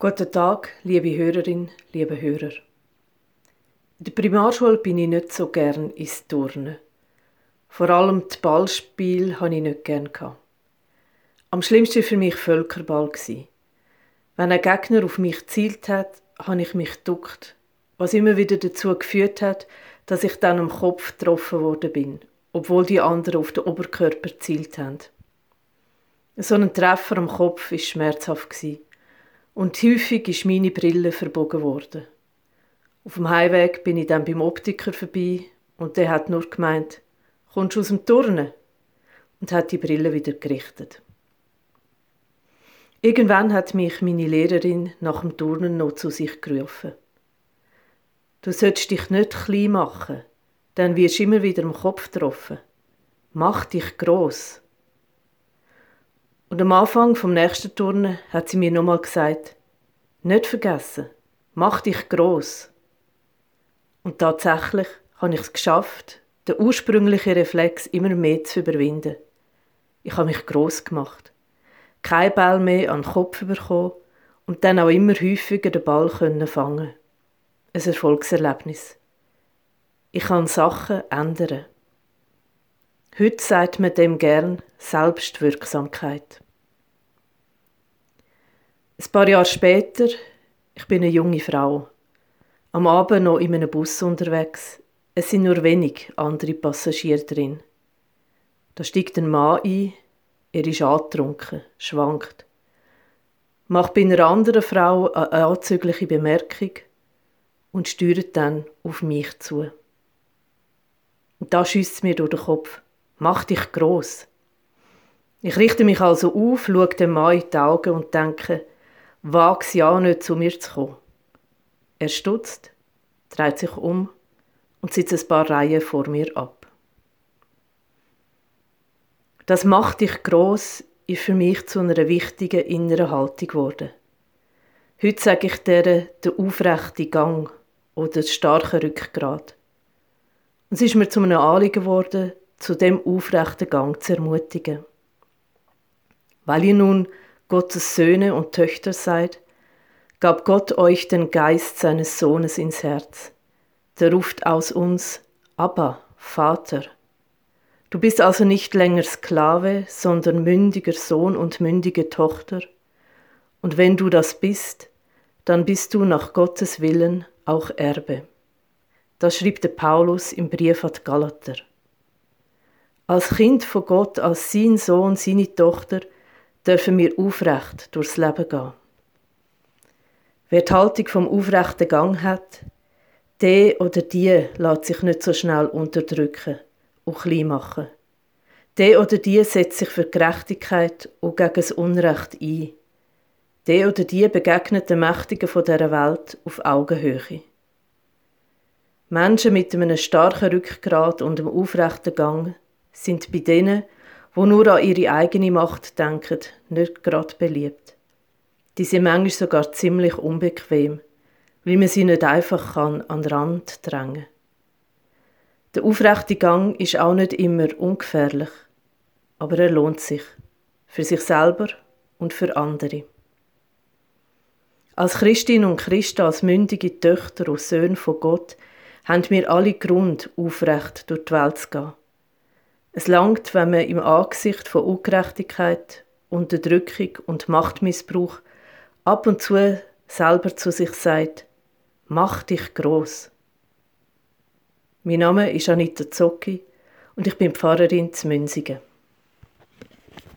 Guten Tag, liebe Hörerin, liebe Hörer. In der Primarschule bin ich nicht so gern ins Turnen. Vor allem das Ballspiel hatte ich nicht gern. Am schlimmsten für mich Völkerball. Wenn ein Gegner auf mich gezielt hat, habe ich mich geduckt, was immer wieder dazu geführt hat, dass ich dann am Kopf getroffen worden bin, obwohl die anderen auf den Oberkörper gezielt haben. So ein Treffer am Kopf war schmerzhaft und häufig ist meine Brille verbogen worden. Auf dem Heimweg bin ich dann beim Optiker vorbei und der hat nur gemeint, kommst du aus dem Turnen? Und hat die Brille wieder gerichtet. Irgendwann hat mich meine Lehrerin nach dem Turnen noch zu sich gerufen. Du sollst dich nicht klein machen, dann wirst du immer wieder im Kopf getroffen. Mach dich gross. Und am Anfang vom nächsten Turnen hat sie mir nochmal gesagt, nicht vergessen, mach dich gross. Und tatsächlich habe ich es geschafft, den ursprünglichen Reflex immer mehr zu überwinden. Ich habe mich gross gemacht kein Ball mehr an den Kopf bekommen und dann auch immer häufiger den Ball können fangen. Ein Erfolgserlebnis. Ich kann Sachen ändern. Heute sagt man dem gern Selbstwirksamkeit. Ein paar Jahre später, ich bin eine junge Frau, am Abend noch in einem Bus unterwegs. Es sind nur wenig andere Passagiere drin. Da steigt ein Mann ein, er ist angetrunken, schwankt. Macht bei einer anderen Frau eine anzügliche Bemerkung und steuert dann auf mich zu. Und da schießt mir durch den Kopf. Mach dich gross. Ich richte mich also auf, schaue dem Mann in die Augen und denke, wag's ja nicht zu mir zu kommen. Er stutzt, dreht sich um und sitzt ein paar Reihen vor mir ab. Das macht dich gross ist für mich zu einer wichtigen inneren Haltung geworden. Heute sage ich der der aufrechte Gang oder das starke Rückgrat. Und es ist mir zu einem Anliegen geworden, zu dem aufrechten Gang zu ermutigen. Weil ihr nun Gottes Söhne und Töchter seid, gab Gott euch den Geist seines Sohnes ins Herz. Der ruft aus uns, Abba, Vater. Du bist also nicht länger Sklave, sondern mündiger Sohn und mündige Tochter. Und wenn du das bist, dann bist du nach Gottes Willen auch Erbe. Das schrieb der Paulus im Brief an Galater. Als Kind von Gott, als sein Sohn, seine Tochter, dürfen wir aufrecht durchs Leben gehen. Wer die Haltung vom aufrechten Gang hat, der oder die lässt sich nicht so schnell unterdrücken und klein machen. Der oder die setzt sich für Gerechtigkeit und gegen das Unrecht ein. Der oder die begegnet den Mächtigen von dieser Welt auf Augenhöhe. Menschen mit einem starken Rückgrat und einem aufrechten Gang sind bei denen, wo nur an ihre eigene Macht denken, nicht gerade beliebt. Die sind manchmal sogar ziemlich unbequem, weil man sie nicht einfach kann an den Rand drängen. Der aufrechte Gang ist auch nicht immer ungefährlich, aber er lohnt sich. Für sich selber und für andere. Als Christin und Christen, als mündige Töchter und Söhne von Gott, haben wir alle Grund, aufrecht durch die Welt zu gehen. Es langt, wenn man im Angesicht von Ungerechtigkeit, Unterdrückung und Machtmissbrauch ab und zu selber zu sich sagt, mach dich groß. Mein Name ist Anita Zocki und ich bin Pfarrerin zu Münzigen.